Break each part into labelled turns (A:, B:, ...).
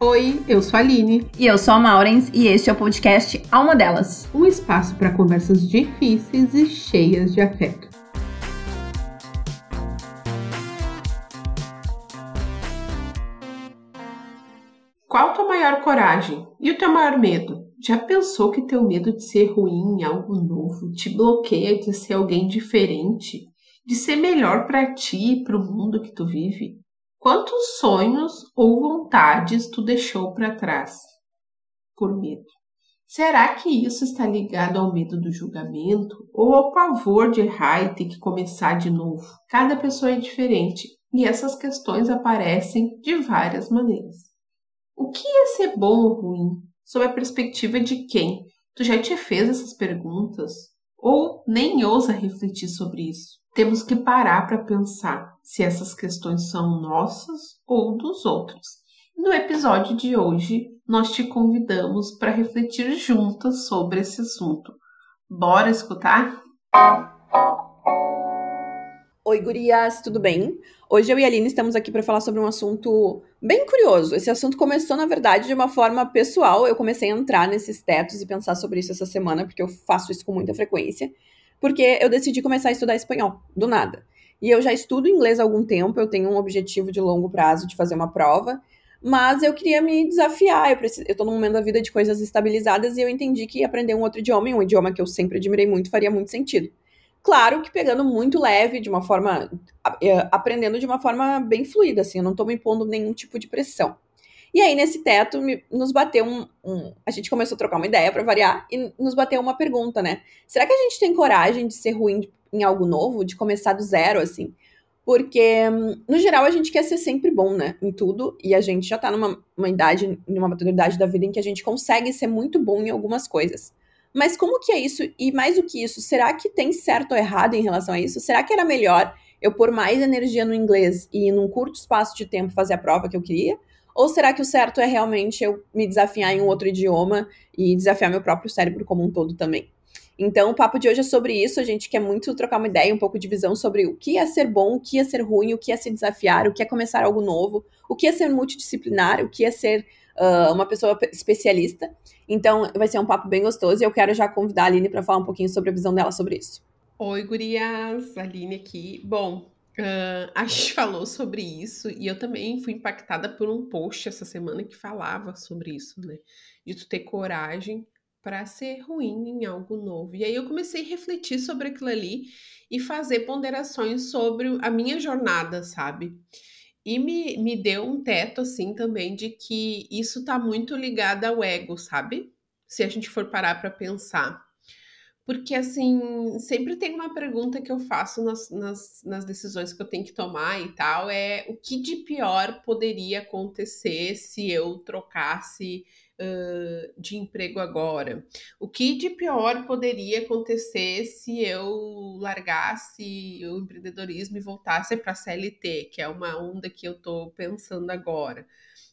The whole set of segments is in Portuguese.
A: Oi, eu sou a Aline.
B: E eu sou a Maurens, e este é o podcast Alma Delas
A: um espaço para conversas difíceis e cheias de afeto. Qual a tua maior coragem e o teu maior medo? Já pensou que teu medo de ser ruim em algo novo te bloqueia de ser alguém diferente, de ser melhor para ti e para o mundo que tu vive? Quantos sonhos ou vontades tu deixou para trás por medo? Será que isso está ligado ao medo do julgamento ou ao pavor de errar e ter que começar de novo? Cada pessoa é diferente e essas questões aparecem de várias maneiras. O que é ser bom ou ruim? Sob a perspectiva de quem? Tu já te fez essas perguntas? Ou nem ousa refletir sobre isso? Temos que parar para pensar se essas questões são nossas ou dos outros. No episódio de hoje, nós te convidamos para refletir juntas sobre esse assunto. Bora escutar?
B: Oi, gurias, tudo bem? Hoje eu e a Aline estamos aqui para falar sobre um assunto bem curioso. Esse assunto começou, na verdade, de uma forma pessoal. Eu comecei a entrar nesses tetos e pensar sobre isso essa semana, porque eu faço isso com muita frequência porque eu decidi começar a estudar espanhol, do nada. E eu já estudo inglês há algum tempo, eu tenho um objetivo de longo prazo de fazer uma prova, mas eu queria me desafiar. Eu, tô num momento da vida de coisas estabilizadas e eu entendi que aprender um outro idioma, um idioma que eu sempre admirei muito, faria muito sentido. Claro que pegando muito leve, de uma forma. Eh, aprendendo de uma forma bem fluida, assim, eu não tô me impondo nenhum tipo de pressão. E aí, nesse teto, me, nos bateu um, um, A gente começou a trocar uma ideia para variar e nos bateu uma pergunta, né? Será que a gente tem coragem de ser ruim em algo novo, de começar do zero, assim? Porque, no geral, a gente quer ser sempre bom, né? Em tudo. E a gente já tá numa uma idade, numa maturidade da vida em que a gente consegue ser muito bom em algumas coisas. Mas como que é isso? E mais do que isso, será que tem certo ou errado em relação a isso? Será que era melhor eu pôr mais energia no inglês e, num curto espaço de tempo, fazer a prova que eu queria? Ou será que o certo é realmente eu me desafiar em um outro idioma e desafiar meu próprio cérebro como um todo também? Então, o papo de hoje é sobre isso. A gente quer muito trocar uma ideia, um pouco de visão sobre o que é ser bom, o que é ser ruim, o que é se desafiar, o que é começar algo novo, o que é ser multidisciplinar, o que é ser uh, uma pessoa especialista. Então, vai ser um papo bem gostoso e eu quero já convidar a Aline para falar um pouquinho sobre a visão dela sobre isso.
A: Oi, gurias! Aline aqui. Bom, Uh, a gente falou sobre isso e eu também fui impactada por um post essa semana que falava sobre isso, né? De tu ter coragem para ser ruim em algo novo. E aí eu comecei a refletir sobre aquilo ali e fazer ponderações sobre a minha jornada, sabe? E me, me deu um teto, assim, também, de que isso tá muito ligado ao ego, sabe? Se a gente for parar para pensar. Porque, assim, sempre tem uma pergunta que eu faço nas, nas, nas, decisões que eu tenho que tomar e tal: é o que de pior poderia acontecer se eu trocasse uh, de emprego agora? O que de pior poderia acontecer se eu largasse o empreendedorismo e voltasse para a CLT, que é uma onda que eu estou pensando agora?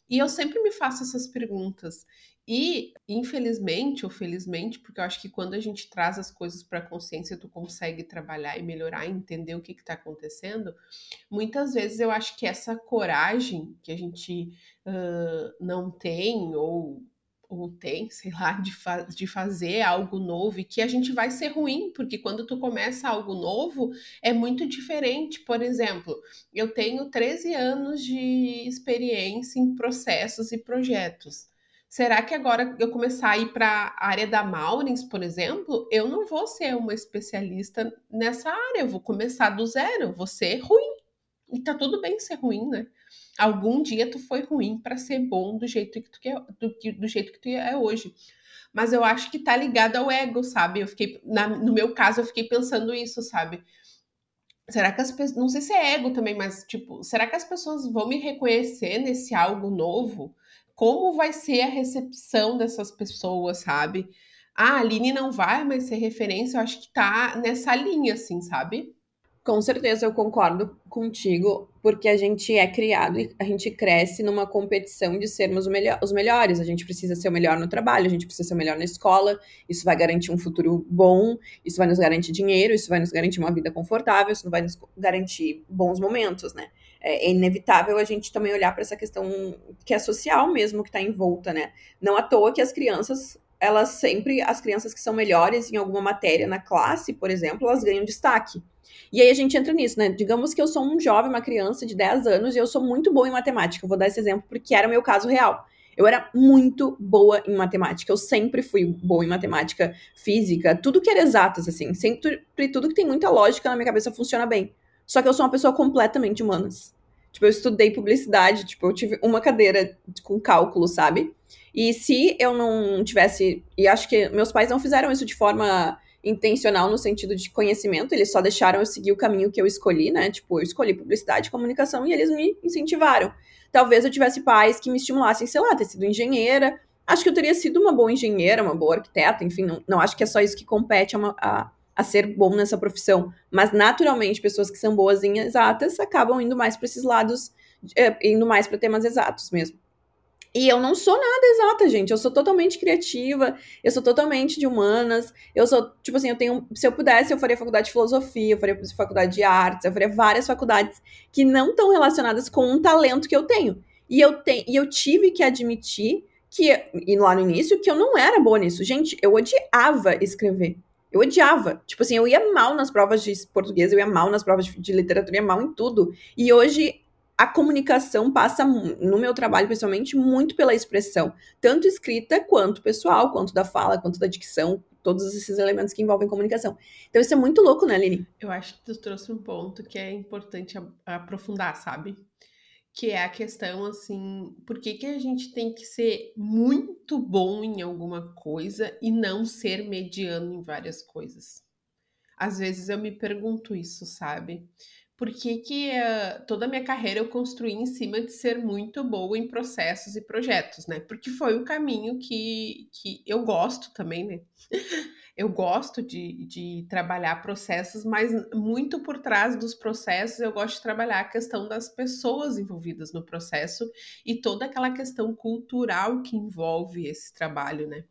A: E eu sempre me faço essas perguntas. E, infelizmente ou felizmente, porque eu acho que quando a gente traz as coisas para a consciência, tu consegue trabalhar e melhorar, entender o que está acontecendo. Muitas vezes eu acho que essa coragem que a gente uh, não tem ou ou tem, sei lá, de, fa de fazer algo novo e que a gente vai ser ruim, porque quando tu começa algo novo é muito diferente. Por exemplo, eu tenho 13 anos de experiência em processos e projetos. Será que agora eu começar a ir para a área da Maurins, por exemplo, eu não vou ser uma especialista nessa área, eu vou começar do zero, vou ser ruim. E tá tudo bem ser ruim, né? Algum dia tu foi ruim para ser bom do jeito que tu quer, do, do jeito que tu é hoje. Mas eu acho que tá ligado ao ego, sabe? Eu fiquei, na, no meu caso, eu fiquei pensando isso, sabe? Será que as pessoas, não sei se é ego também, mas tipo, será que as pessoas vão me reconhecer nesse algo novo? como vai ser a recepção dessas pessoas, sabe? Ah, a Aline não vai mais ser referência, eu acho que tá nessa linha, assim, sabe?
B: Com certeza eu concordo contigo, porque a gente é criado e a gente cresce numa competição de sermos os melhores. A gente precisa ser o melhor no trabalho, a gente precisa ser o melhor na escola. Isso vai garantir um futuro bom, isso vai nos garantir dinheiro, isso vai nos garantir uma vida confortável, isso vai nos garantir bons momentos, né? é, é inevitável a gente também olhar para essa questão que é social mesmo, que está em volta, né? Não à toa que as crianças, elas sempre, as crianças que são melhores em alguma matéria na classe, por exemplo, elas ganham destaque. E aí a gente entra nisso, né? Digamos que eu sou um jovem, uma criança de 10 anos e eu sou muito boa em matemática. Eu vou dar esse exemplo porque era o meu caso real. Eu era muito boa em matemática. Eu sempre fui boa em matemática, física, tudo que era exatas, assim. Sempre tudo que tem muita lógica na minha cabeça funciona bem. Só que eu sou uma pessoa completamente humanas. Tipo, eu estudei publicidade, tipo, eu tive uma cadeira com cálculo, sabe? E se eu não tivesse. E acho que meus pais não fizeram isso de forma intencional no sentido de conhecimento, eles só deixaram eu seguir o caminho que eu escolhi, né? Tipo, eu escolhi publicidade comunicação e eles me incentivaram. Talvez eu tivesse pais que me estimulassem, sei lá, ter sido engenheira. Acho que eu teria sido uma boa engenheira, uma boa arquiteta, enfim, não, não acho que é só isso que compete a, uma, a, a ser bom nessa profissão. Mas, naturalmente, pessoas que são boas em exatas acabam indo mais para esses lados, é, indo mais para temas exatos mesmo. E eu não sou nada exata, gente. Eu sou totalmente criativa, eu sou totalmente de humanas. Eu sou, tipo assim, eu tenho. Se eu pudesse, eu faria faculdade de filosofia, eu faria faculdade de artes, eu faria várias faculdades que não estão relacionadas com um talento que eu tenho. E eu, tenho, e eu tive que admitir que, e lá no início, que eu não era boa nisso. Gente, eu odiava escrever. Eu odiava. Tipo assim, eu ia mal nas provas de português, eu ia mal nas provas de, de literatura, eu ia mal em tudo. E hoje a comunicação passa, no meu trabalho, pessoalmente, muito pela expressão, tanto escrita quanto pessoal, quanto da fala, quanto da dicção, todos esses elementos que envolvem comunicação. Então isso é muito louco, né, Lili?
A: Eu acho que tu trouxe um ponto que é importante aprofundar, sabe? Que é a questão, assim, por que, que a gente tem que ser muito bom em alguma coisa e não ser mediano em várias coisas? Às vezes eu me pergunto isso, sabe? Por que, que uh, toda a minha carreira eu construí em cima de ser muito boa em processos e projetos, né? Porque foi o caminho que, que eu gosto também, né? eu gosto de, de trabalhar processos, mas muito por trás dos processos eu gosto de trabalhar a questão das pessoas envolvidas no processo e toda aquela questão cultural que envolve esse trabalho, né?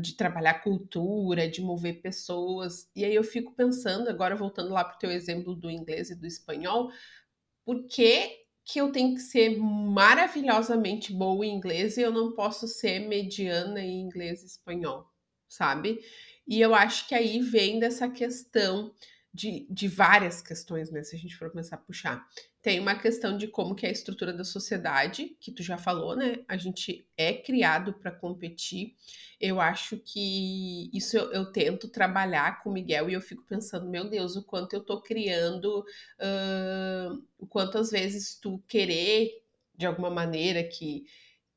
A: De trabalhar cultura, de mover pessoas. E aí eu fico pensando, agora voltando lá para o teu exemplo do inglês e do espanhol, por que, que eu tenho que ser maravilhosamente boa em inglês e eu não posso ser mediana em inglês e espanhol, sabe? E eu acho que aí vem dessa questão de, de várias questões, né? Se a gente for começar a puxar. Tem uma questão de como que é a estrutura da sociedade, que tu já falou, né? A gente é criado para competir. Eu acho que isso eu, eu, tento trabalhar com o Miguel e eu fico pensando, meu Deus, o quanto eu tô criando, uh, o quanto às vezes tu querer, de alguma maneira, que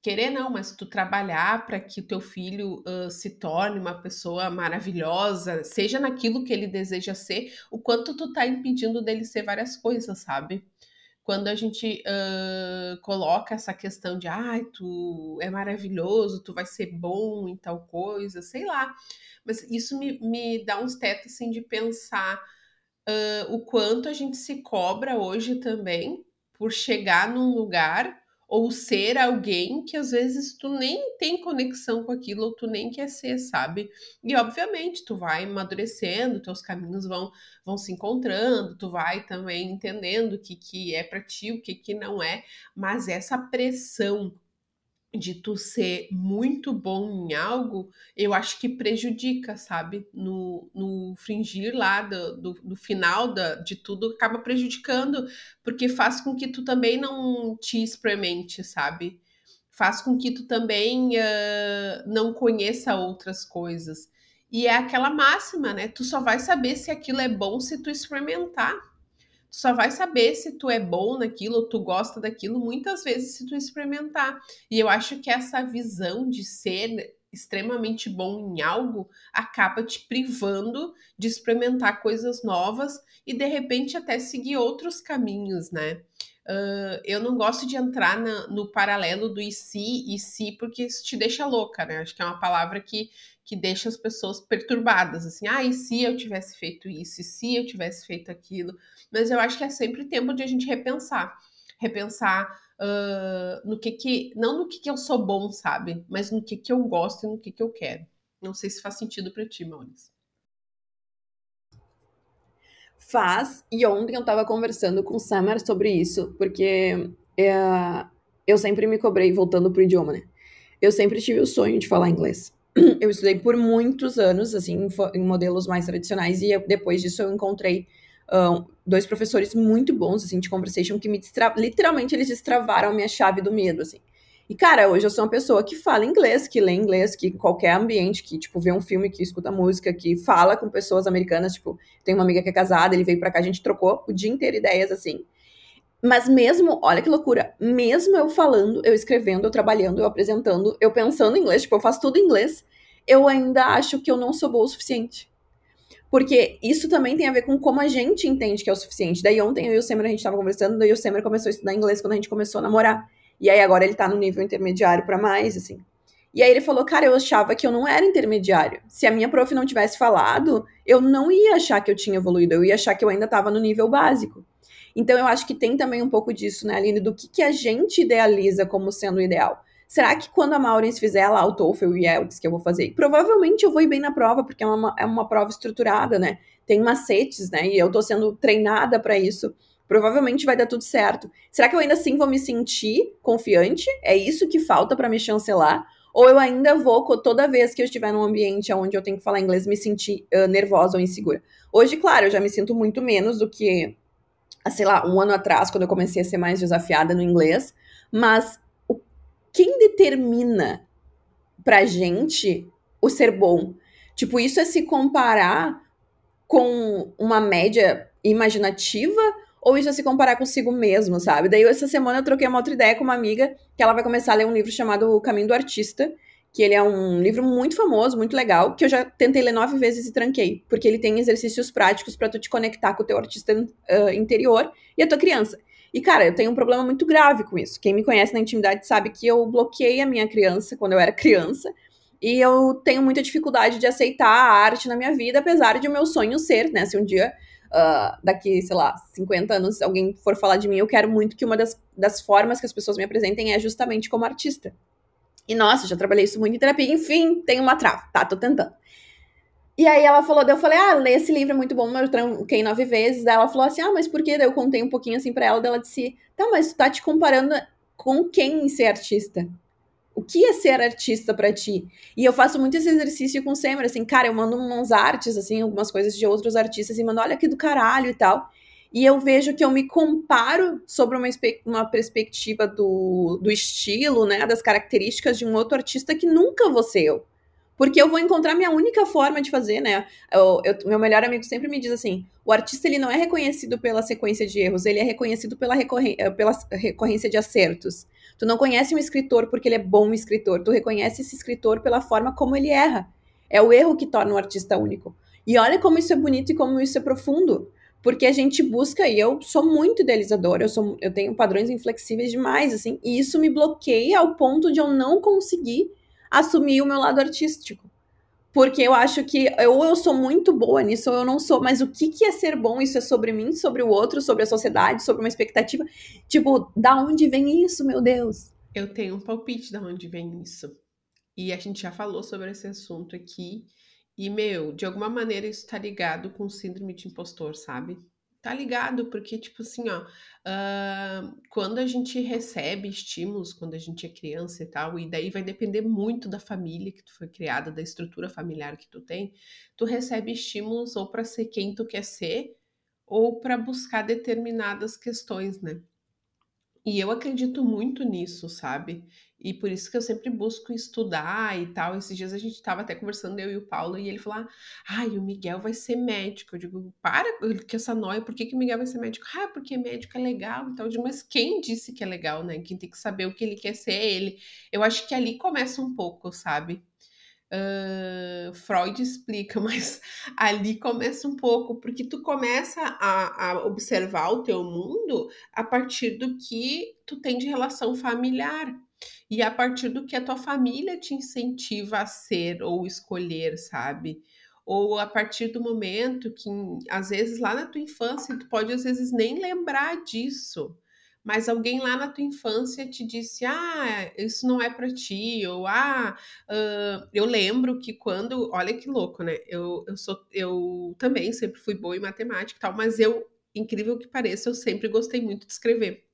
A: querer não, mas tu trabalhar para que o teu filho uh, se torne uma pessoa maravilhosa, seja naquilo que ele deseja ser, o quanto tu tá impedindo dele ser várias coisas, sabe? Quando a gente uh, coloca essa questão de, ai, ah, tu é maravilhoso, tu vai ser bom em tal coisa, sei lá. Mas isso me, me dá uns tetos, assim, de pensar uh, o quanto a gente se cobra hoje também por chegar num lugar ou ser alguém que às vezes tu nem tem conexão com aquilo ou tu nem quer ser, sabe? E obviamente tu vai amadurecendo, teus caminhos vão vão se encontrando, tu vai também entendendo o que que é para ti, o que que não é, mas essa pressão de tu ser muito bom em algo, eu acho que prejudica, sabe? No, no fringir lá do, do, do, final da, de tudo, acaba prejudicando, porque faz com que tu também não te experimente, sabe? Faz com que tu também uh, não conheça outras coisas. E é aquela máxima, né? Tu só vai saber se aquilo é bom se tu experimentar Tu só vai saber se tu é bom naquilo tu gosta daquilo muitas vezes se tu experimentar. E eu acho que essa visão de ser extremamente bom em algo acaba te privando de experimentar coisas novas e de repente até seguir outros caminhos, né? Uh, eu não gosto de entrar na, no paralelo do e se e se, porque isso te deixa louca, né? Acho que é uma palavra que, que deixa as pessoas perturbadas, assim, ah, e se eu tivesse feito isso, e se eu tivesse feito aquilo? Mas eu acho que é sempre tempo de a gente repensar, repensar uh, no que que, não no que que eu sou bom, sabe? Mas no que que eu gosto e no que que eu quero. Não sei se faz sentido para ti, Maurício.
B: Faz, e ontem eu tava conversando com o Summer sobre isso, porque é, eu sempre me cobrei, voltando pro idioma, né? Eu sempre tive o sonho de falar inglês. Eu estudei por muitos anos, assim, em modelos mais tradicionais, e eu, depois disso eu encontrei um, dois professores muito bons, assim, de conversation, que me destra... literalmente eles destravaram a minha chave do medo, assim. E, cara, hoje eu sou uma pessoa que fala inglês, que lê inglês, que qualquer ambiente, que, tipo, vê um filme, que escuta música, que fala com pessoas americanas, tipo, tem uma amiga que é casada, ele veio pra cá, a gente trocou o dia inteiro ideias, assim. Mas mesmo, olha que loucura, mesmo eu falando, eu escrevendo, eu trabalhando, eu apresentando, eu pensando em inglês, tipo, eu faço tudo em inglês, eu ainda acho que eu não sou boa o suficiente. Porque isso também tem a ver com como a gente entende que é o suficiente. Daí ontem eu e o Semer a gente tava conversando, daí o Semer começou a estudar inglês quando a gente começou a namorar. E aí agora ele tá no nível intermediário para mais, assim. E aí ele falou, cara, eu achava que eu não era intermediário. Se a minha prof não tivesse falado, eu não ia achar que eu tinha evoluído, eu ia achar que eu ainda tava no nível básico. Então eu acho que tem também um pouco disso, né, Aline, do que, que a gente idealiza como sendo o ideal. Será que quando a Maureen fizer lá o TOEFL e IELTS que eu vou fazer, provavelmente eu vou ir bem na prova, porque é uma, é uma prova estruturada, né? Tem macetes, né? E eu tô sendo treinada para isso provavelmente vai dar tudo certo. Será que eu ainda assim vou me sentir confiante? É isso que falta para me chancelar? Ou eu ainda vou, toda vez que eu estiver num ambiente onde eu tenho que falar inglês, me sentir uh, nervosa ou insegura? Hoje, claro, eu já me sinto muito menos do que, sei lá, um ano atrás, quando eu comecei a ser mais desafiada no inglês. Mas o, quem determina pra gente o ser bom? Tipo, isso é se comparar com uma média imaginativa ou isso é se comparar consigo mesmo, sabe? Daí essa semana eu troquei uma outra ideia com uma amiga que ela vai começar a ler um livro chamado O Caminho do Artista, que ele é um livro muito famoso, muito legal, que eu já tentei ler nove vezes e tranquei, porque ele tem exercícios práticos para tu te conectar com o teu artista uh, interior e a tua criança. E, cara, eu tenho um problema muito grave com isso. Quem me conhece na intimidade sabe que eu bloqueei a minha criança quando eu era criança. E eu tenho muita dificuldade de aceitar a arte na minha vida, apesar de o meu sonho ser, né? Se um dia uh, daqui, sei lá, 50 anos, alguém for falar de mim, eu quero muito que uma das, das formas que as pessoas me apresentem é justamente como artista. E nossa, já trabalhei isso muito em terapia, enfim, tem uma trava, tá? Tô tentando. E aí ela falou, eu falei, ah, lê esse livro, é muito bom, eu tranquei nove vezes. Daí ela falou assim, ah, mas por quê? Daí eu contei um pouquinho assim pra ela, daí ela disse, tá, mas tu tá te comparando com quem em ser artista? O que é ser artista para ti? E eu faço muito esse exercício com o assim, cara, eu mando umas artes, assim, algumas coisas de outros artistas e mando, olha aqui do caralho e tal. E eu vejo que eu me comparo sobre uma, uma perspectiva do, do estilo, né, das características de um outro artista que nunca vou ser eu. Porque eu vou encontrar minha única forma de fazer, né? Eu, eu, meu melhor amigo sempre me diz assim: o artista ele não é reconhecido pela sequência de erros, ele é reconhecido pela, recorren pela recorrência de acertos. Tu não conhece um escritor porque ele é bom escritor, tu reconhece esse escritor pela forma como ele erra. É o erro que torna o artista único. E olha como isso é bonito e como isso é profundo. Porque a gente busca, e eu sou muito idealizadora, eu, sou, eu tenho padrões inflexíveis demais, assim, e isso me bloqueia ao ponto de eu não conseguir assumir o meu lado artístico. Porque eu acho que ou eu sou muito boa nisso ou eu não sou. Mas o que, que é ser bom? Isso é sobre mim, sobre o outro, sobre a sociedade, sobre uma expectativa. Tipo, da onde vem isso, meu Deus?
A: Eu tenho um palpite da onde vem isso. E a gente já falou sobre esse assunto aqui. E, meu, de alguma maneira isso tá ligado com síndrome de impostor, sabe? Tá ligado, porque, tipo assim, ó, uh, quando a gente recebe estímulos, quando a gente é criança e tal, e daí vai depender muito da família que tu foi criada, da estrutura familiar que tu tem, tu recebe estímulos ou para ser quem tu quer ser, ou para buscar determinadas questões, né? E eu acredito muito nisso, sabe? E por isso que eu sempre busco estudar e tal. Esses dias a gente estava até conversando, eu e o Paulo, e ele falou: ai, o Miguel vai ser médico. Eu digo, para que essa noia, por que, que o Miguel vai ser médico? Ah, porque médico é legal e tal. Eu digo, mas quem disse que é legal, né? Quem tem que saber o que ele quer ser é ele. Eu acho que ali começa um pouco, sabe? Uh, Freud explica, mas ali começa um pouco, porque tu começa a, a, observar o teu mundo a partir do que tu tem de relação familiar e a partir do que a tua família te incentiva a ser ou escolher, sabe? Ou a partir do momento que, às vezes, lá na tua infância, tu pode, às vezes, nem lembrar disso, mas alguém lá na tua infância te disse: ah, isso não é para ti, ou ah, uh, eu lembro que quando, olha que louco, né? Eu, eu sou, eu também sempre fui boa em matemática e tal, mas eu, incrível que pareça, eu sempre gostei muito de escrever.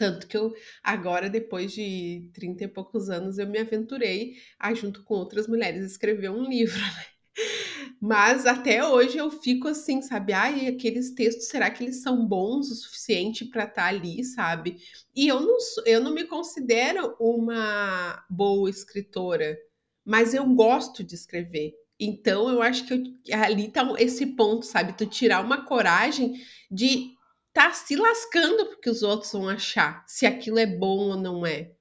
A: Tanto que eu, agora, depois de 30 e poucos anos, eu me aventurei a, junto com outras mulheres, escrever um livro, né? Mas até hoje eu fico assim, sabe? Ai, aqueles textos, será que eles são bons o suficiente para estar tá ali, sabe? E eu não, eu não me considero uma boa escritora, mas eu gosto de escrever. Então eu acho que eu, ali tá esse ponto, sabe? Tu tirar uma coragem de tá se lascando porque os outros vão achar se aquilo é bom ou não é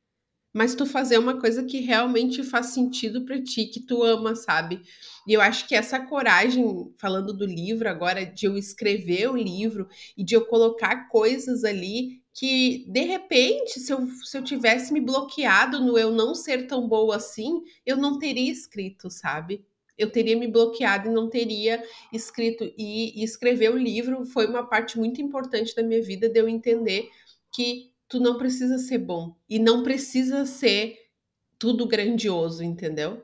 A: mas tu fazer uma coisa que realmente faz sentido para ti, que tu ama, sabe? E eu acho que essa coragem, falando do livro agora, de eu escrever o livro e de eu colocar coisas ali que, de repente, se eu, se eu tivesse me bloqueado no eu não ser tão boa assim, eu não teria escrito, sabe? Eu teria me bloqueado e não teria escrito. E, e escrever o livro foi uma parte muito importante da minha vida, de eu entender que tu não precisa ser bom e não precisa ser tudo grandioso, entendeu?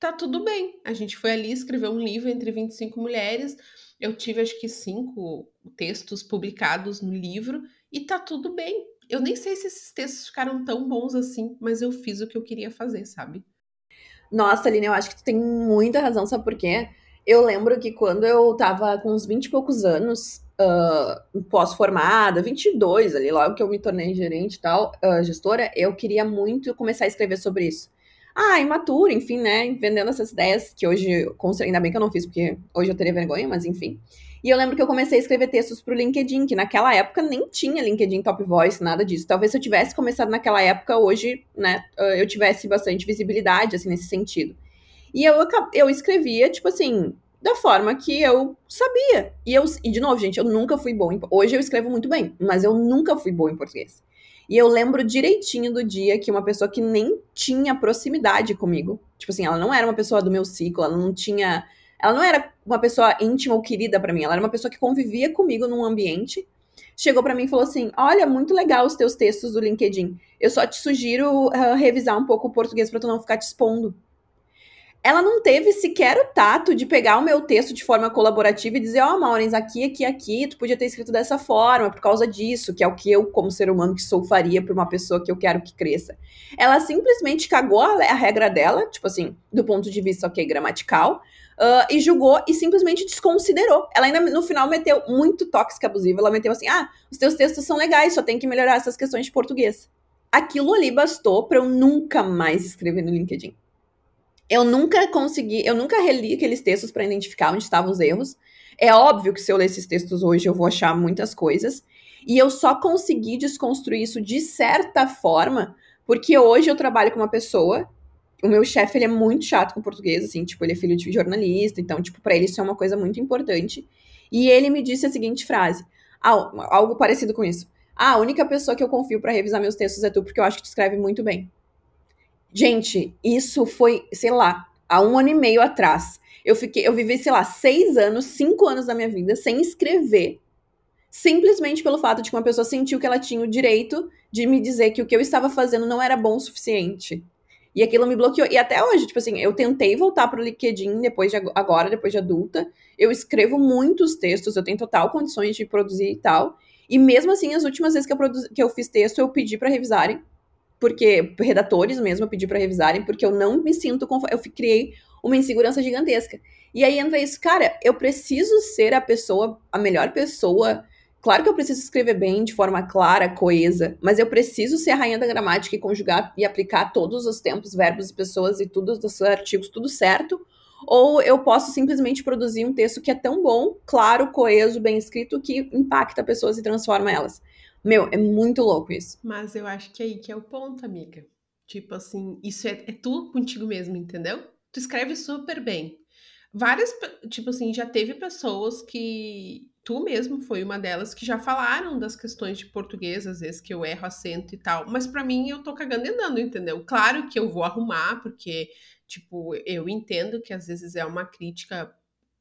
A: Tá tudo bem. A gente foi ali escrever um livro entre 25 mulheres. Eu tive acho que cinco textos publicados no livro e tá tudo bem. Eu nem sei se esses textos ficaram tão bons assim, mas eu fiz o que eu queria fazer, sabe?
B: Nossa, Aline, eu acho que tu tem muita razão, sabe por quê? Eu lembro que quando eu tava com uns 20 e poucos anos, uh, pós-formada, 22 ali, logo que eu me tornei gerente e tal, uh, gestora, eu queria muito começar a escrever sobre isso. Ah, imaturo, enfim, né? Vendendo essas ideias que hoje, ainda bem que eu não fiz, porque hoje eu teria vergonha, mas enfim. E eu lembro que eu comecei a escrever textos pro LinkedIn, que naquela época nem tinha LinkedIn Top Voice, nada disso. Talvez se eu tivesse começado naquela época, hoje, né, eu tivesse bastante visibilidade, assim, nesse sentido. E eu, eu escrevia, tipo assim, da forma que eu sabia. E eu, e de novo, gente, eu nunca fui bom em, hoje eu escrevo muito bem, mas eu nunca fui bom em português. E eu lembro direitinho do dia que uma pessoa que nem tinha proximidade comigo, tipo assim, ela não era uma pessoa do meu ciclo, ela não tinha, ela não era uma pessoa íntima ou querida para mim, ela era uma pessoa que convivia comigo num ambiente. Chegou para mim e falou assim: "Olha, muito legal os teus textos do LinkedIn. Eu só te sugiro uh, revisar um pouco o português para tu não ficar te expondo." ela não teve sequer o tato de pegar o meu texto de forma colaborativa e dizer, ó, oh, Maurens, aqui, aqui, aqui, tu podia ter escrito dessa forma, por causa disso, que é o que eu, como ser humano que sou, faria para uma pessoa que eu quero que cresça. Ela simplesmente cagou a, regra dela, tipo assim, do ponto de vista, ok, gramatical, uh, e julgou e simplesmente desconsiderou. Ela ainda, no final, meteu muito tóxica abusiva, ela meteu assim, ah, os teus textos são legais, só tem que melhorar essas questões de português. Aquilo ali bastou para eu nunca mais escrever no LinkedIn. Eu nunca consegui, eu nunca reli aqueles textos para identificar onde estavam os erros. É óbvio que se eu ler esses textos hoje eu vou achar muitas coisas. E eu só consegui desconstruir isso de certa forma, porque hoje eu trabalho com uma pessoa. O meu chefe, ele é muito chato com português, assim, tipo, ele é filho de jornalista, então, tipo, para ele isso é uma coisa muito importante. E ele me disse a seguinte frase, algo parecido com isso. Ah, a única pessoa que eu confio para revisar meus textos é tu, porque eu acho que tu escreve muito bem. Gente, isso foi, sei lá, há um ano e meio atrás. Eu fiquei, eu vivi, sei lá, seis anos, cinco anos da minha vida sem escrever, simplesmente pelo fato de que uma pessoa sentiu que ela tinha o direito de me dizer que o que eu estava fazendo não era bom o suficiente. E aquilo me bloqueou. E até hoje, tipo assim, eu tentei voltar pro LinkedIn depois de agora, depois de adulta. Eu escrevo muitos textos, eu tenho total condições de produzir e tal. E mesmo assim, as últimas vezes que eu, produzi, que eu fiz texto, eu pedi para revisarem porque redatores mesmo eu pedi para revisarem, porque eu não me sinto. Eu criei uma insegurança gigantesca. E aí entra isso, cara, eu preciso ser a pessoa, a melhor pessoa. Claro que eu preciso escrever bem, de forma clara, coesa, mas eu preciso ser a rainha da gramática e conjugar e aplicar todos os tempos, verbos e pessoas e tudo os artigos, tudo certo. Ou eu posso simplesmente produzir um texto que é tão bom, claro, coeso, bem escrito, que impacta pessoas e transforma elas. Meu, é muito louco isso.
A: Mas eu acho que é aí que é o ponto, amiga. Tipo assim, isso é, é tu contigo mesmo, entendeu? Tu escreve super bem. Várias, tipo assim, já teve pessoas que tu mesmo foi uma delas que já falaram das questões de português, às vezes que eu erro acento e tal, mas para mim eu tô cagando e andando, entendeu? Claro que eu vou arrumar, porque, tipo, eu entendo que às vezes é uma crítica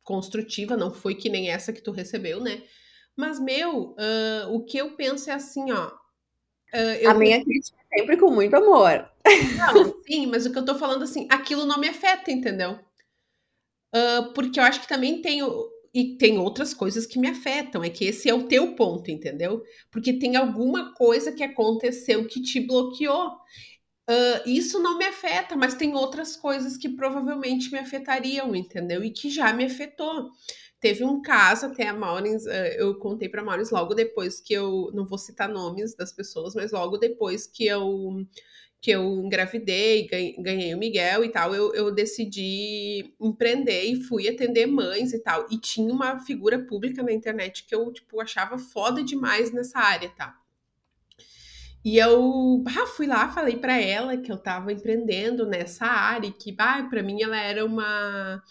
A: construtiva, não foi que nem essa que tu recebeu, né? Mas, meu, uh, o que eu penso é assim, ó.
B: Uh. A minha crítica é sempre com muito amor.
A: Não, sim, mas o que eu tô falando assim, aquilo não me afeta, entendeu? Uh, porque eu acho que também tem e tem outras coisas que me afetam, é que esse é o teu ponto, entendeu? Porque tem alguma coisa que aconteceu que te bloqueou. Uh, isso não me afeta, mas tem outras coisas que provavelmente me afetariam, entendeu? E que já me afetou. Teve um caso, até a Maurins, uh, eu contei para Maurins logo depois que eu, não vou citar nomes das pessoas, mas logo depois que eu que eu engravidei, ganhei o Miguel e tal, eu, eu decidi empreender e fui atender mães e tal. E tinha uma figura pública na internet que eu, tipo, achava foda demais nessa área, tá? E eu ah, fui lá, falei para ela que eu tava empreendendo nessa área e que, ah, para mim ela era uma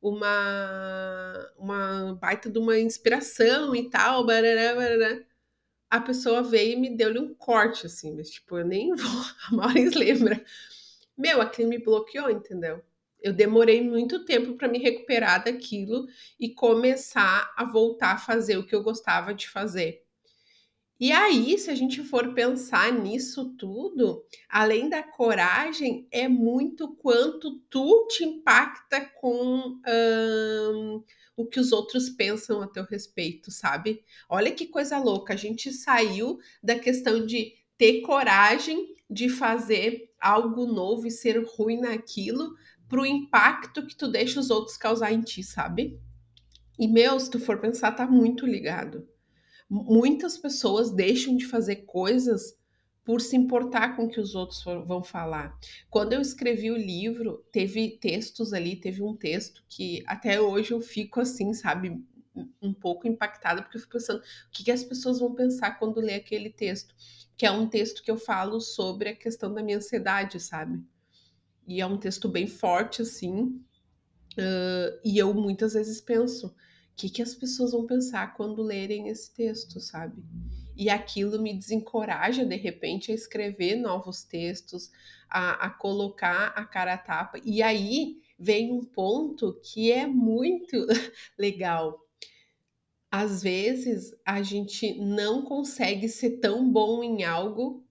A: uma uma baita de uma inspiração e tal, barará, barará a pessoa veio e me deu-lhe um corte, assim, mas tipo, eu nem vou, a Maurício lembra. Meu, aquilo me bloqueou, entendeu? Eu demorei muito tempo para me recuperar daquilo e começar a voltar a fazer o que eu gostava de fazer. E aí, se a gente for pensar nisso tudo, além da coragem, é muito quanto tu te impacta com hum, o que os outros pensam a teu respeito, sabe? Olha que coisa louca, a gente saiu da questão de ter coragem de fazer algo novo e ser ruim naquilo pro impacto que tu deixa os outros causar em ti, sabe? E meu, se tu for pensar, tá muito ligado muitas pessoas deixam de fazer coisas por se importar com o que os outros vão falar. Quando eu escrevi o livro, teve textos ali, teve um texto que até hoje eu fico assim, sabe, um pouco impactada, porque eu fico pensando o que, que as pessoas vão pensar quando ler aquele texto, que é um texto que eu falo sobre a questão da minha ansiedade, sabe? E é um texto bem forte, assim, uh, e eu muitas vezes penso, o que, que as pessoas vão pensar quando lerem esse texto, sabe? E aquilo me desencoraja, de repente, a escrever novos textos, a, a colocar a cara a tapa. E aí vem um ponto que é muito legal. Às vezes a gente não consegue ser tão bom em algo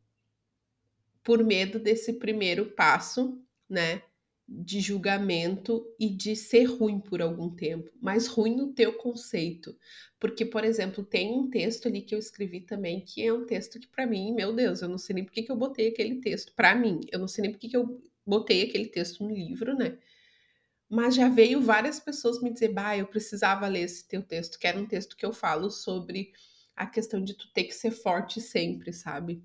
A: por medo desse primeiro passo, né? De julgamento e de ser ruim por algum tempo, mas ruim no teu conceito. Porque, por exemplo, tem um texto ali que eu escrevi também, que é um texto que para mim, meu Deus, eu não sei nem por que, eu botei aquele texto. Para mim, eu não sei nem por que, que eu botei aquele texto no livro, né? Mas já veio várias pessoas me dizer, bah, eu precisava ler esse teu texto, que era um texto que eu falo sobre a questão de tu ter que ser forte sempre, sabe?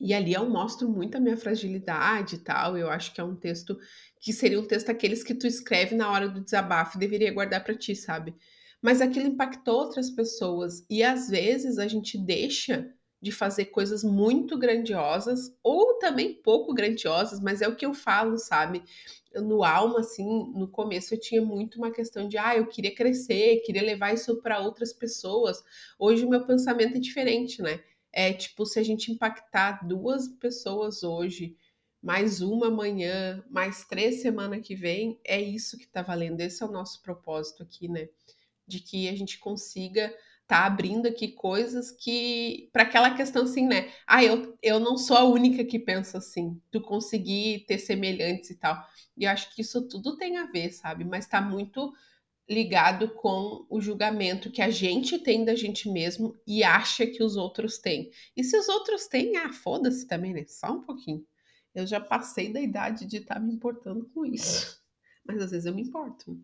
A: E ali eu mostro muito a minha fragilidade e tal. Eu acho que é um texto que seria um texto aqueles que tu escreve na hora do desabafo e deveria guardar para ti, sabe? Mas aquilo impactou outras pessoas e às vezes a gente deixa de fazer coisas muito grandiosas ou também pouco grandiosas, mas é o que eu falo, sabe? No alma, assim, no começo eu tinha muito uma questão de, ah, eu queria crescer, queria levar isso para outras pessoas. Hoje o meu pensamento é diferente, né? É tipo, se a gente impactar duas pessoas hoje, mais uma amanhã, mais três semana que vem, é isso que tá valendo. Esse é o nosso propósito aqui, né? De que a gente consiga tá abrindo aqui coisas que para aquela questão assim, né? Ah, eu, eu não sou a única que pensa assim. Tu conseguir ter semelhantes e tal. E eu acho que isso tudo tem a ver, sabe? Mas tá muito ligado com o julgamento que a gente tem da gente mesmo e acha que os outros têm. E se os outros têm, ah, foda-se também, né? Só um pouquinho. Eu já passei da idade de estar tá me importando com isso. Mas às vezes eu me importo.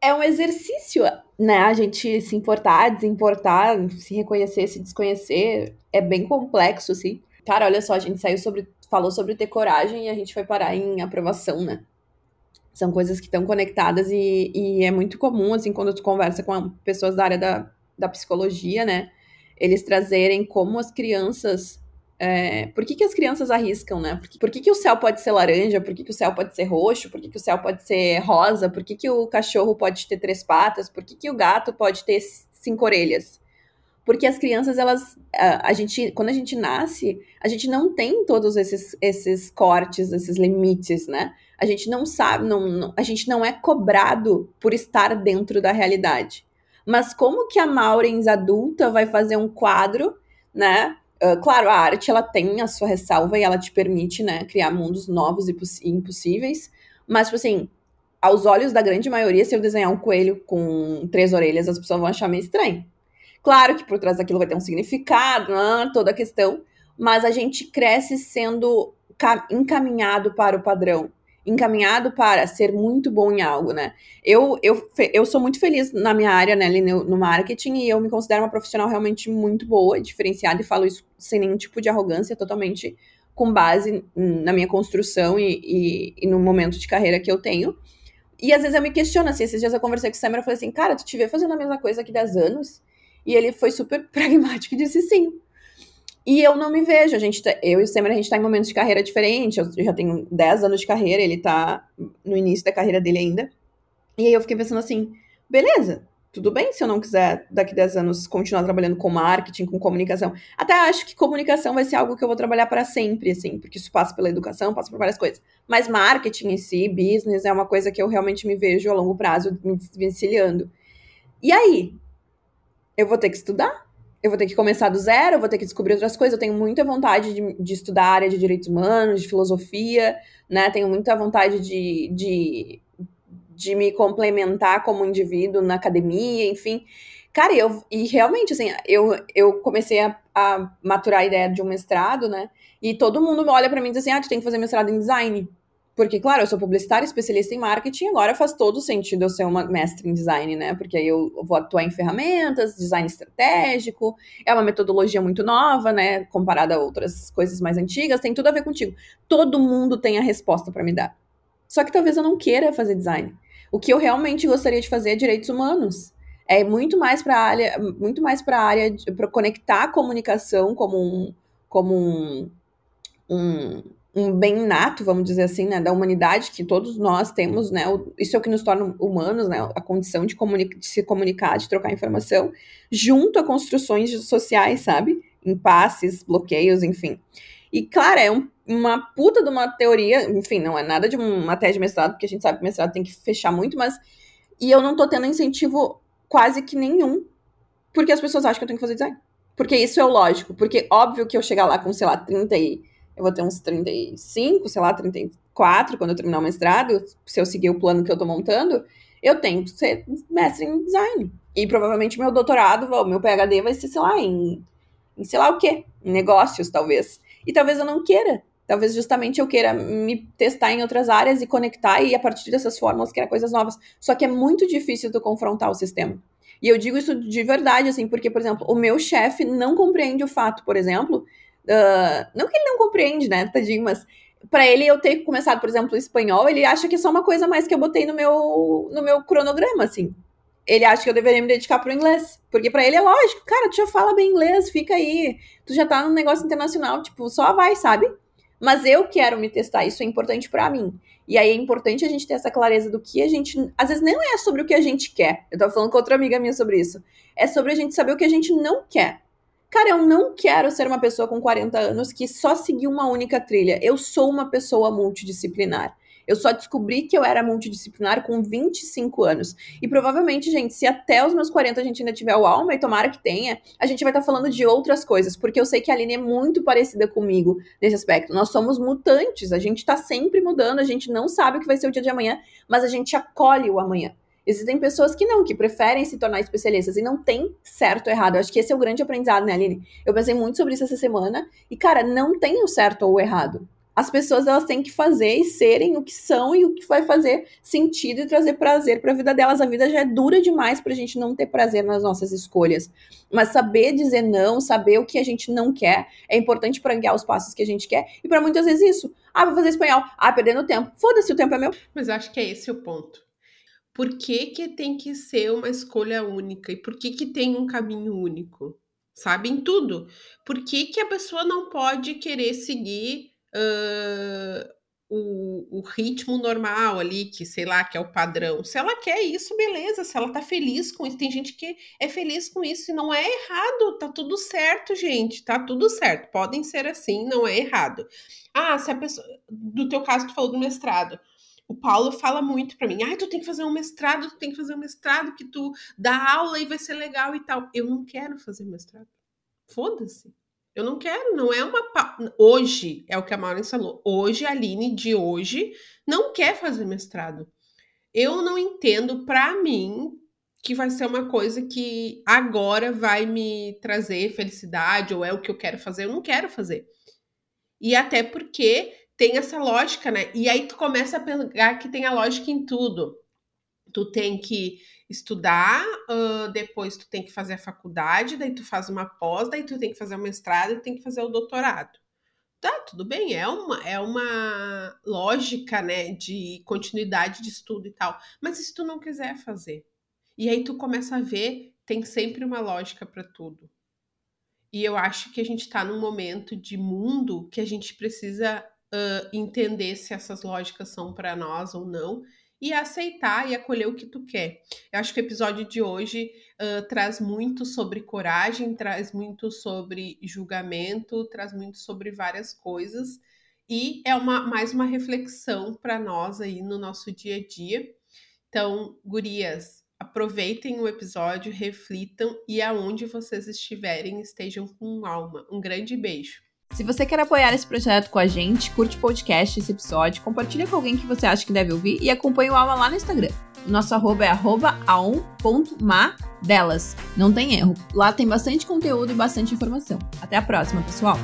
B: É um exercício, né? A gente se importar, desimportar, se reconhecer, se desconhecer. É bem complexo, assim. Cara, olha só, a gente saiu sobre. falou sobre ter coragem e a gente foi parar em aprovação, né? São coisas que estão conectadas e, e, é muito comum, assim, quando tu conversa com pessoas da área da, da psicologia, né? Eles trazerem como as crianças. É, por que, que as crianças arriscam, né? Por que, por que, que o céu pode ser laranja? Por que, o céu pode ser roxo? Por que, o céu pode ser rosa? Por que, o cachorro pode ter três patas? Por que o gato pode ter cinco orelhas? Porque as crianças, elas. A, a gente, quando a gente nasce, a gente não tem todos esses, esses cortes, esses limites, né? a gente não sabe, não, não, a gente não é cobrado por estar dentro da realidade. Mas como que a Maurens adulta vai fazer um quadro, né? Uh, claro, a arte ela tem a sua ressalva e ela te permite, né, criar mundos novos e impossíveis. Mas, tipo assim, aos olhos da grande maioria, se eu desenhar um coelho com três orelhas, as pessoas vão achar meio estranho. Claro que por trás daquilo vai ter um significado, né, toda a questão, mas a gente cresce sendo encaminhado para o padrão encaminhado para ser muito bom em algo, né? Eu, eu, eu sou muito feliz na minha área, né, no, no marketing, e eu me considero uma profissional realmente muito boa, diferenciada, e falo isso sem nenhum tipo de arrogância, totalmente com base na minha construção e, e, e no momento de carreira que eu tenho. E às vezes eu me questiono, assim, esses dias eu conversei com o Samer e falei assim, cara, tu te vê fazendo a mesma coisa aqui 10 anos? E ele foi super pragmático e disse sim. E eu não me vejo, a gente tá, eu e o Semer, a gente tá em momentos de carreira diferentes, eu já tenho 10 anos de carreira, ele tá no início da carreira dele ainda. E aí eu fiquei pensando assim, beleza, tudo bem se eu não quiser daqui 10 anos continuar trabalhando com marketing, com comunicação. Até acho que comunicação vai ser algo que eu vou trabalhar para sempre, assim, porque isso passa pela educação, passa por várias coisas. Mas marketing em si, business, é uma coisa que eu realmente me vejo a longo prazo me desvencilhando. E aí? Eu vou ter que estudar? eu vou ter que começar do zero, eu vou ter que descobrir outras coisas. Eu tenho muita vontade de, de estudar a área de direitos humanos, de filosofia, né? Tenho muita vontade de, de, de me complementar como indivíduo na academia, enfim. Cara, eu, e realmente, assim, eu, eu comecei a, a maturar a ideia de um mestrado, né? E todo mundo olha para mim e diz assim: ah, tu tem que fazer mestrado em design. Porque, claro, eu sou publicitária, especialista em marketing, agora faz todo sentido eu ser uma mestre em design, né? Porque aí eu vou atuar em ferramentas, design estratégico, é uma metodologia muito nova, né? Comparada a outras coisas mais antigas, tem tudo a ver contigo. Todo mundo tem a resposta para me dar. Só que talvez eu não queira fazer design. O que eu realmente gostaria de fazer é direitos humanos. É muito mais para área, muito mais para área para conectar a comunicação como um, como um, um um bem nato, vamos dizer assim, né, da humanidade que todos nós temos, né, isso é o que nos torna humanos, né, a condição de, de se comunicar, de trocar informação, junto a construções sociais, sabe, impasses, bloqueios, enfim. E, claro, é um, uma puta de uma teoria, enfim, não é nada de uma tese de mestrado, porque a gente sabe que o mestrado tem que fechar muito, mas, e eu não tô tendo incentivo quase que nenhum, porque as pessoas acham que eu tenho que fazer design. Porque isso é o lógico, porque óbvio que eu chegar lá com, sei lá, 30 e eu vou ter uns 35, sei lá, 34 quando eu terminar o mestrado, se eu seguir o plano que eu tô montando, eu tenho que ser mestre em design. E provavelmente meu doutorado, meu PhD vai ser, sei lá, em, em sei lá o quê, em negócios, talvez. E talvez eu não queira. Talvez justamente eu queira me testar em outras áreas e conectar e a partir dessas fórmulas criar coisas novas. Só que é muito difícil tu confrontar o sistema. E eu digo isso de verdade, assim, porque, por exemplo, o meu chefe não compreende o fato, por exemplo, Uh, não que ele não compreende, né, tadinho, mas para ele eu ter começado, por exemplo, o espanhol, ele acha que é só uma coisa mais que eu botei no meu, no meu cronograma, assim. Ele acha que eu deveria me dedicar pro inglês. Porque para ele é lógico, cara, tu já fala bem inglês, fica aí. Tu já tá num negócio internacional, tipo, só vai, sabe? Mas eu quero me testar, isso é importante para mim. E aí é importante a gente ter essa clareza do que a gente. Às vezes nem é sobre o que a gente quer. Eu tava falando com outra amiga minha sobre isso. É sobre a gente saber o que a gente não quer. Cara, eu não quero ser uma pessoa com 40 anos que só seguiu uma única trilha. Eu sou uma pessoa multidisciplinar. Eu só descobri que eu era multidisciplinar com 25 anos. E provavelmente, gente, se até os meus 40 a gente ainda tiver o alma, e tomara que tenha, a gente vai estar tá falando de outras coisas, porque eu sei que a Aline é muito parecida comigo nesse aspecto. Nós somos mutantes, a gente tá sempre mudando, a gente não sabe o que vai ser o dia de amanhã, mas a gente acolhe o amanhã. Existem pessoas que não, que preferem se tornar especialistas e não tem certo ou errado. Eu acho que esse é o grande aprendizado, né, Aline? Eu pensei muito sobre isso essa semana e, cara, não tem o certo ou o errado. As pessoas elas têm que fazer e serem o que são e o que vai fazer sentido e trazer prazer para a vida delas. A vida já é dura demais para a gente não ter prazer nas nossas escolhas. Mas saber dizer não, saber o que a gente não quer, é importante para guiar os passos que a gente quer. E para muitas vezes isso. Ah, vou fazer espanhol. Ah, perdendo tempo. Foda-se, o tempo é meu.
A: Mas eu acho que é esse o ponto por que, que tem que ser uma escolha única e por que, que tem um caminho único? Sabe? Em tudo. Por que, que a pessoa não pode querer seguir uh, o, o, ritmo normal ali, que sei lá, que é o padrão? Se ela quer isso, beleza. Se ela tá feliz com isso, tem gente que é feliz com isso e não é errado, tá tudo certo, gente, tá tudo certo. Podem ser assim, não é errado. Ah, se a pessoa. Do teu caso, tu falou do mestrado o Paulo fala muito para mim, ai, tu tem que fazer um mestrado, tu tem que fazer um mestrado que tu dá aula e vai ser legal e tal. Eu não quero fazer mestrado. Foda-se. Eu não quero, não é uma. Hoje, é o que a Maureen falou. Hoje, a Aline de hoje não quer fazer mestrado. Eu não entendo, para mim, que vai ser uma coisa que agora vai me trazer felicidade ou é o que eu quero fazer. Eu não quero fazer. E até porque tem essa lógica, né? E aí tu começa a pegar que tem a lógica em tudo. Tu tem que estudar, uh, depois tu tem que fazer a faculdade, daí tu faz uma pós, daí tu tem que fazer o mestrado e tem que fazer o doutorado. Tá, tudo bem, é uma, é uma lógica, né, de continuidade de estudo e tal. Mas se tu não quiser fazer? E aí tu começa a ver, tem sempre uma lógica para tudo. E eu acho que a gente está num momento de mundo que a gente precisa uh, entender se essas lógicas são para nós ou não e aceitar e acolher o que tu quer. Eu acho que o episódio de hoje uh, traz muito sobre coragem, traz muito sobre julgamento, traz muito sobre várias coisas e é uma mais uma reflexão para nós aí no nosso dia a dia. Então, gurias, Aproveitem o episódio, reflitam e aonde vocês estiverem, estejam com alma. Um grande beijo.
B: Se você quer apoiar esse projeto com a gente, curte o podcast, esse episódio, compartilha com alguém que você acha que deve ouvir e acompanhe o Alma lá no Instagram. Nosso arroba é arroba aon.madelas. Não tem erro. Lá tem bastante conteúdo e bastante informação. Até a próxima, pessoal!